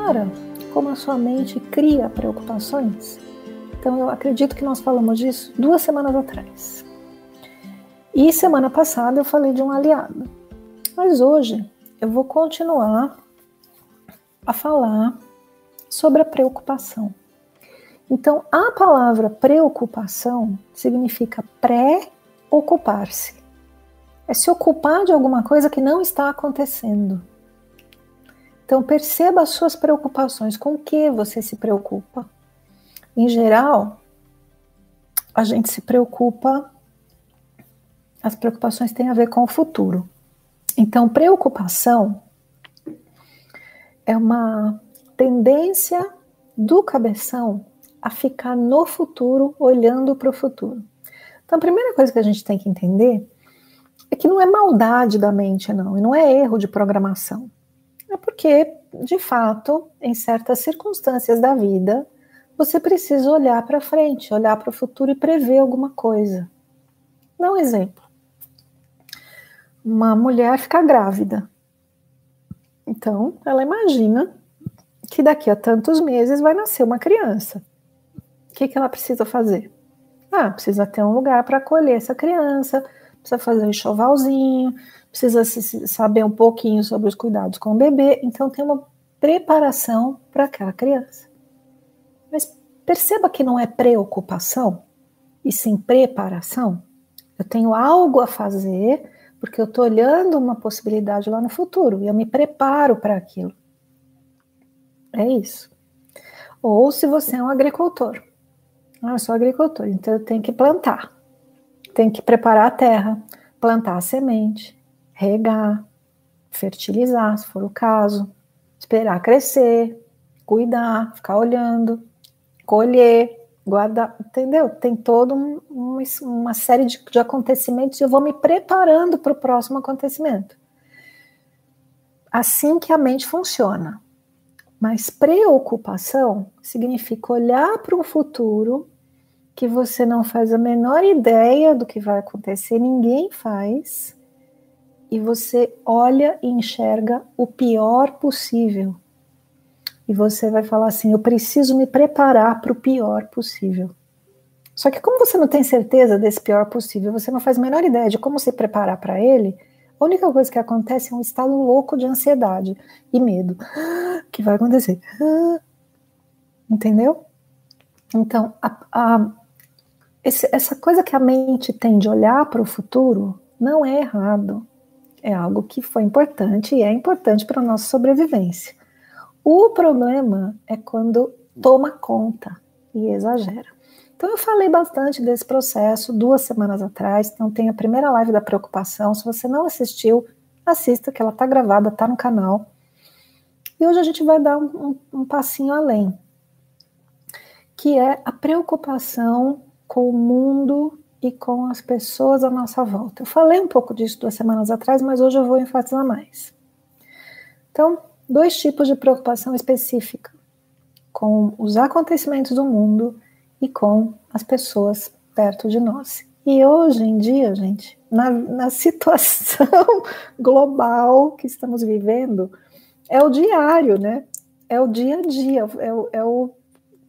Repara como a sua mente cria preocupações. Então eu acredito que nós falamos disso duas semanas atrás. E semana passada eu falei de um aliado. Mas hoje eu vou continuar a falar sobre a preocupação. Então, a palavra preocupação significa pré-ocupar-se. É se ocupar de alguma coisa que não está acontecendo. Então, perceba as suas preocupações. Com o que você se preocupa? Em geral, a gente se preocupa, as preocupações têm a ver com o futuro. Então, preocupação é uma tendência do cabeção a ficar no futuro, olhando para o futuro. Então, a primeira coisa que a gente tem que entender é que não é maldade da mente, não, e não é erro de programação. É porque, de fato, em certas circunstâncias da vida, você precisa olhar para frente, olhar para o futuro e prever alguma coisa. Dá um exemplo. Uma mulher fica grávida. Então, ela imagina que daqui a tantos meses vai nascer uma criança. O que, que ela precisa fazer? Ah, precisa ter um lugar para acolher essa criança, precisa fazer um enxovalzinho, precisa saber um pouquinho sobre os cuidados com o bebê, então tem uma preparação para aquela criança. Mas perceba que não é preocupação, e sim preparação. Eu tenho algo a fazer porque eu estou olhando uma possibilidade lá no futuro e eu me preparo para aquilo. É isso. Ou se você é um agricultor. Ah, eu sou agricultor, então eu tenho que plantar. Tenho que preparar a terra, plantar a semente, regar, fertilizar, se for o caso, esperar crescer, cuidar, ficar olhando, colher, guardar, entendeu? Tem toda um, uma série de, de acontecimentos e eu vou me preparando para o próximo acontecimento. Assim que a mente funciona. Mas preocupação significa olhar para um futuro que você não faz a menor ideia do que vai acontecer, ninguém faz, e você olha e enxerga o pior possível. E você vai falar assim: eu preciso me preparar para o pior possível. Só que, como você não tem certeza desse pior possível, você não faz a menor ideia de como se preparar para ele, a única coisa que acontece é um estado louco de ansiedade e medo. O que vai acontecer? Entendeu? Então, a, a, esse, essa coisa que a mente tem de olhar para o futuro não é errado é algo que foi importante e é importante para a nossa sobrevivência. O problema é quando toma conta e exagera. Então eu falei bastante desse processo duas semanas atrás, então tem a primeira live da preocupação. Se você não assistiu, assista, que ela está gravada, está no canal. E hoje a gente vai dar um, um, um passinho além, que é a preocupação com o mundo e com as pessoas à nossa volta. Eu falei um pouco disso duas semanas atrás, mas hoje eu vou enfatizar mais. Então, dois tipos de preocupação específica: com os acontecimentos do mundo e com as pessoas perto de nós. E hoje em dia, gente, na, na situação global que estamos vivendo, é o diário, né? É o dia a dia, é o, é o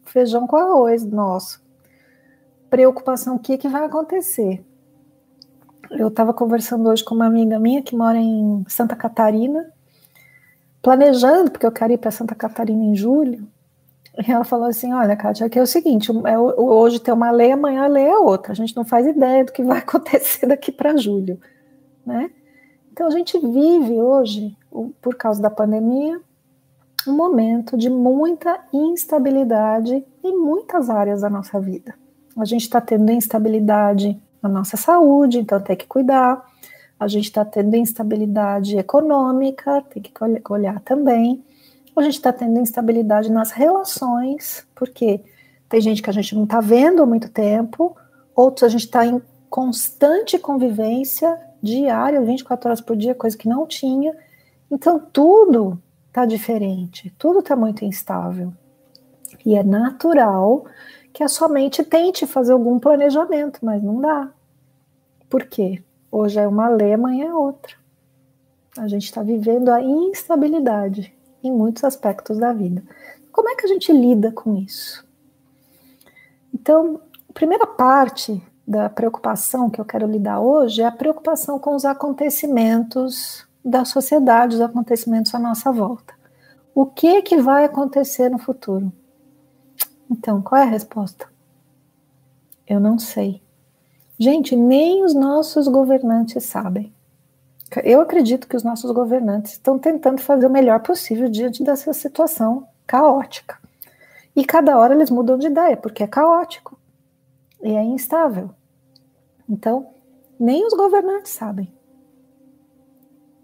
feijão com arroz nosso preocupação, o que, que vai acontecer? Eu estava conversando hoje com uma amiga minha que mora em Santa Catarina, planejando, porque eu quero ir para Santa Catarina em julho. E ela falou assim: Olha, Kátia, aqui é o seguinte: é, hoje tem uma lei, amanhã a lei é outra. A gente não faz ideia do que vai acontecer daqui para julho. Né? Então a gente vive hoje, por causa da pandemia, um momento de muita instabilidade em muitas áreas da nossa vida a gente está tendo instabilidade na nossa saúde, então tem que cuidar. A gente está tendo instabilidade econômica, tem que olhar também. a gente está tendo instabilidade nas relações, porque tem gente que a gente não está vendo há muito tempo, outros a gente está em constante convivência diária, 24 horas por dia, coisa que não tinha. Então tudo está diferente, tudo está muito instável. E é natural que a sua mente tente fazer algum planejamento, mas não dá. Por quê? Hoje é uma lei, amanhã é outra. A gente está vivendo a instabilidade em muitos aspectos da vida. Como é que a gente lida com isso? Então, a primeira parte da preocupação que eu quero lidar hoje é a preocupação com os acontecimentos da sociedade, os acontecimentos à nossa volta. O que que vai acontecer no futuro? Então, qual é a resposta? Eu não sei. Gente, nem os nossos governantes sabem. Eu acredito que os nossos governantes estão tentando fazer o melhor possível diante dessa situação caótica. E cada hora eles mudam de ideia, porque é caótico e é instável. Então, nem os governantes sabem.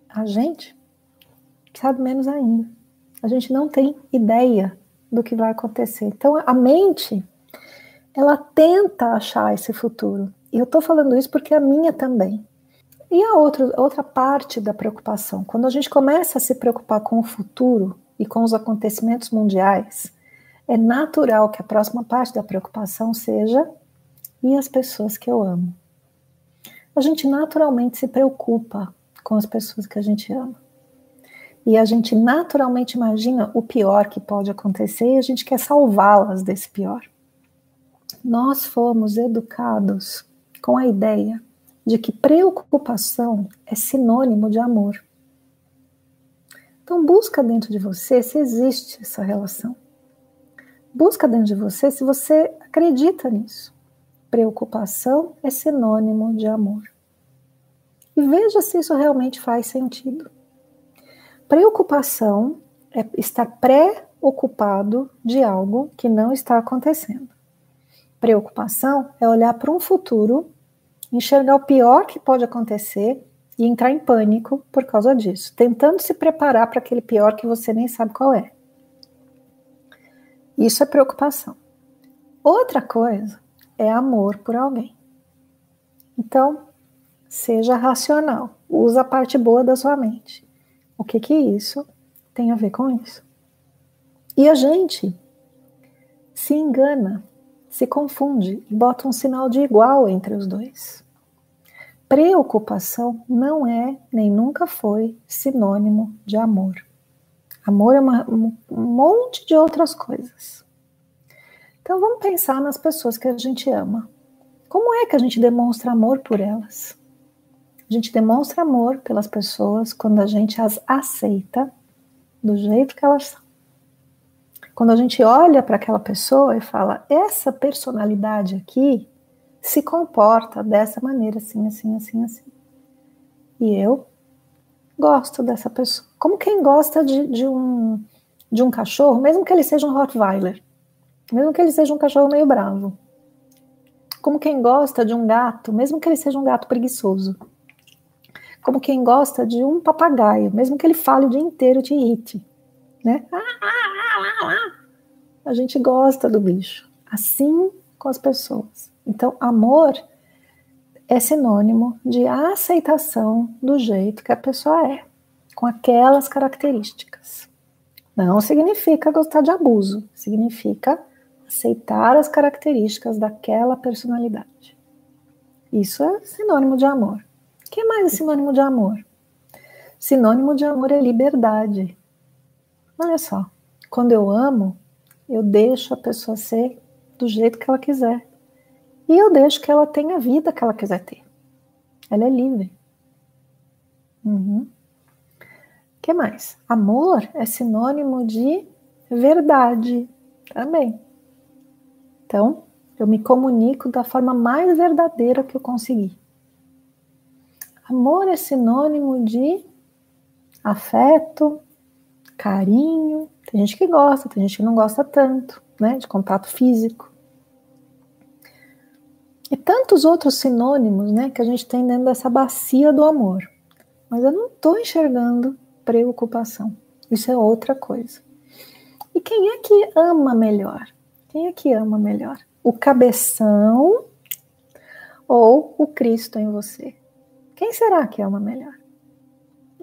A gente sabe menos ainda. A gente não tem ideia do que vai acontecer. Então, a mente, ela tenta achar esse futuro. E eu estou falando isso porque a minha também. E a outra, outra parte da preocupação, quando a gente começa a se preocupar com o futuro e com os acontecimentos mundiais, é natural que a próxima parte da preocupação seja e as pessoas que eu amo. A gente naturalmente se preocupa com as pessoas que a gente ama. E a gente naturalmente imagina o pior que pode acontecer e a gente quer salvá-las desse pior. Nós fomos educados com a ideia de que preocupação é sinônimo de amor. Então, busca dentro de você se existe essa relação. Busca dentro de você se você acredita nisso. Preocupação é sinônimo de amor. E veja se isso realmente faz sentido. Preocupação é estar preocupado de algo que não está acontecendo. Preocupação é olhar para um futuro enxergar o pior que pode acontecer e entrar em pânico por causa disso, tentando se preparar para aquele pior que você nem sabe qual é. Isso é preocupação. Outra coisa é amor por alguém. Então, seja racional, usa a parte boa da sua mente. O que que isso tem a ver com isso? E a gente se engana se confunde e bota um sinal de igual entre os dois. Preocupação não é, nem nunca foi, sinônimo de amor. Amor é uma, um monte de outras coisas. Então vamos pensar nas pessoas que a gente ama. Como é que a gente demonstra amor por elas? A gente demonstra amor pelas pessoas quando a gente as aceita do jeito que elas são. Quando a gente olha para aquela pessoa e fala, essa personalidade aqui se comporta dessa maneira, assim, assim, assim, assim. E eu gosto dessa pessoa. Como quem gosta de, de, um, de um cachorro, mesmo que ele seja um Rottweiler, mesmo que ele seja um cachorro meio bravo. Como quem gosta de um gato, mesmo que ele seja um gato preguiçoso. Como quem gosta de um papagaio, mesmo que ele fale o dia inteiro te irrite. Né? A gente gosta do bicho. Assim com as pessoas. Então, amor é sinônimo de aceitação do jeito que a pessoa é, com aquelas características. Não significa gostar de abuso, significa aceitar as características daquela personalidade. Isso é sinônimo de amor. O que mais é sinônimo de amor? Sinônimo de amor é liberdade. Olha só, quando eu amo, eu deixo a pessoa ser do jeito que ela quiser. E eu deixo que ela tenha a vida que ela quiser ter. Ela é livre. Uhum. que mais? Amor é sinônimo de verdade também. Então, eu me comunico da forma mais verdadeira que eu conseguir. Amor é sinônimo de afeto, carinho, tem gente que gosta, tem gente que não gosta tanto, né, de contato físico. E tantos outros sinônimos, né, que a gente tem dentro dessa bacia do amor. Mas eu não estou enxergando preocupação. Isso é outra coisa. E quem é que ama melhor? Quem é que ama melhor? O cabeção ou o Cristo em você? Quem será que ama melhor?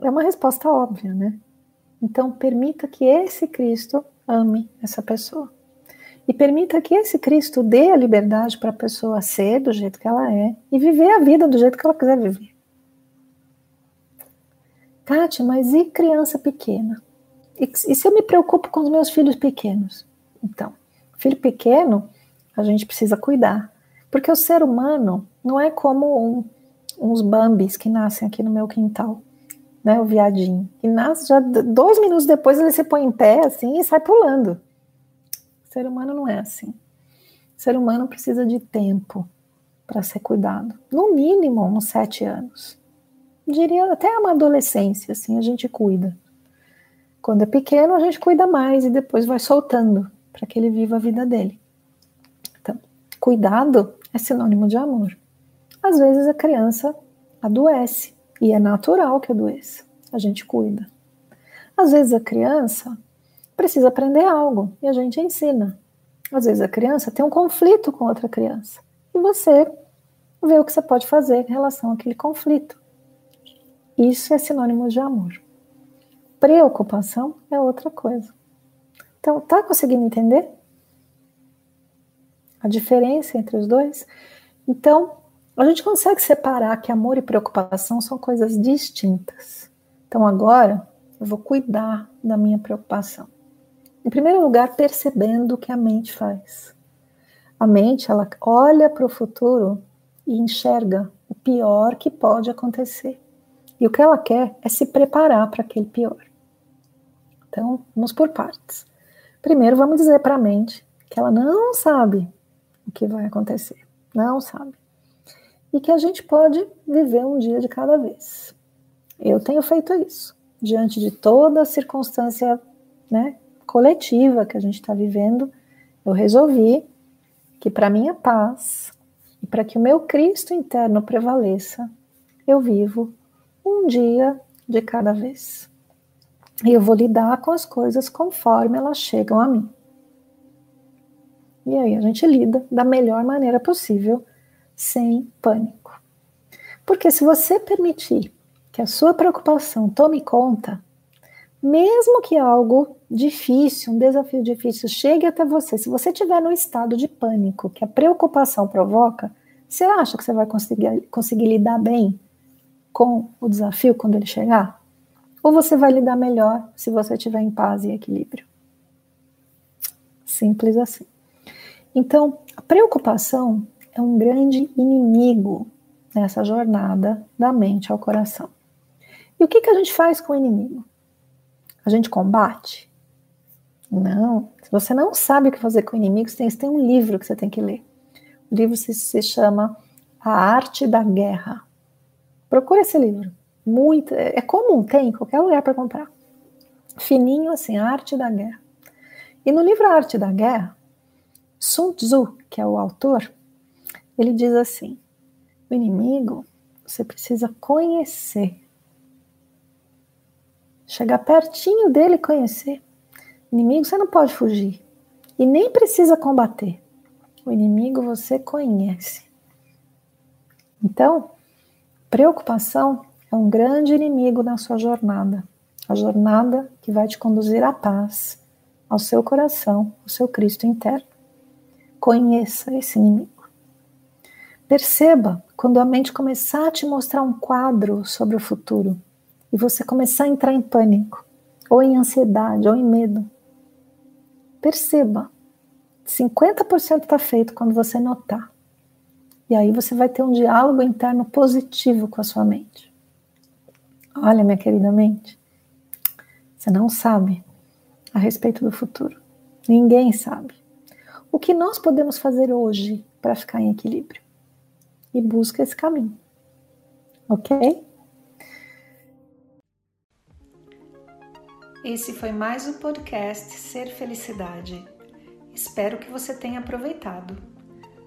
É uma resposta óbvia, né? Então, permita que esse Cristo ame essa pessoa. E permita que esse Cristo dê a liberdade para a pessoa ser do jeito que ela é e viver a vida do jeito que ela quiser viver. Kátia, mas e criança pequena? E, e se eu me preocupo com os meus filhos pequenos? Então, filho pequeno, a gente precisa cuidar. Porque o ser humano não é como um, uns bambis que nascem aqui no meu quintal, né? O viadinho. E nasce já dois minutos depois ele se põe em pé assim e sai pulando. O ser humano não é assim. O ser humano precisa de tempo para ser cuidado. No mínimo, uns sete anos diria até uma adolescência, assim, a gente cuida. Quando é pequeno, a gente cuida mais e depois vai soltando para que ele viva a vida dele. Então, cuidado é sinônimo de amor. Às vezes a criança adoece e é natural que adoeça. A gente cuida. Às vezes a criança precisa aprender algo e a gente ensina. Às vezes a criança tem um conflito com outra criança e você vê o que você pode fazer em relação àquele conflito. Isso é sinônimo de amor. Preocupação é outra coisa. Então, tá conseguindo entender? A diferença entre os dois? Então, a gente consegue separar que amor e preocupação são coisas distintas. Então, agora, eu vou cuidar da minha preocupação. Em primeiro lugar, percebendo o que a mente faz. A mente, ela olha para o futuro e enxerga o pior que pode acontecer. E o que ela quer é se preparar para aquele pior. Então, vamos por partes. Primeiro, vamos dizer para a mente que ela não sabe o que vai acontecer. Não sabe. E que a gente pode viver um dia de cada vez. Eu tenho feito isso. Diante de toda a circunstância né, coletiva que a gente está vivendo, eu resolvi que para minha paz e para que o meu Cristo interno prevaleça, eu vivo um dia de cada vez. E eu vou lidar com as coisas conforme elas chegam a mim. E aí a gente lida da melhor maneira possível, sem pânico. Porque se você permitir que a sua preocupação tome conta, mesmo que algo difícil, um desafio difícil chegue até você, se você estiver no estado de pânico que a preocupação provoca, você acha que você vai conseguir, conseguir lidar bem com o desafio quando ele chegar? Ou você vai lidar melhor se você estiver em paz e equilíbrio? Simples assim. Então, a preocupação é um grande inimigo nessa jornada da mente ao coração. E o que, que a gente faz com o inimigo? A gente combate? Não. Se você não sabe o que fazer com o inimigo, você tem, tem um livro que você tem que ler. O livro se, se chama A Arte da Guerra. Procura esse livro. Muito, é comum, tem em qualquer lugar para comprar. Fininho assim, a arte da guerra. E no livro A Arte da Guerra, Sun Tzu, que é o autor, ele diz assim: o inimigo você precisa conhecer. Chegar pertinho dele e conhecer. O inimigo você não pode fugir. E nem precisa combater. O inimigo você conhece. Então, Preocupação é um grande inimigo na sua jornada, a jornada que vai te conduzir à paz, ao seu coração, ao seu Cristo interno. Conheça esse inimigo. Perceba quando a mente começar a te mostrar um quadro sobre o futuro e você começar a entrar em pânico, ou em ansiedade, ou em medo. Perceba. 50% está feito quando você notar. E aí você vai ter um diálogo interno positivo com a sua mente. Olha, minha querida mente, você não sabe a respeito do futuro. Ninguém sabe. O que nós podemos fazer hoje para ficar em equilíbrio? E busca esse caminho. Ok? Esse foi mais o podcast Ser Felicidade. Espero que você tenha aproveitado.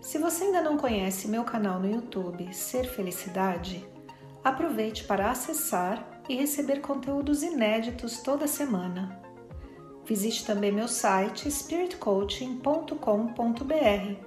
Se você ainda não conhece meu canal no YouTube Ser Felicidade, aproveite para acessar e receber conteúdos inéditos toda semana. Visite também meu site spiritcoaching.com.br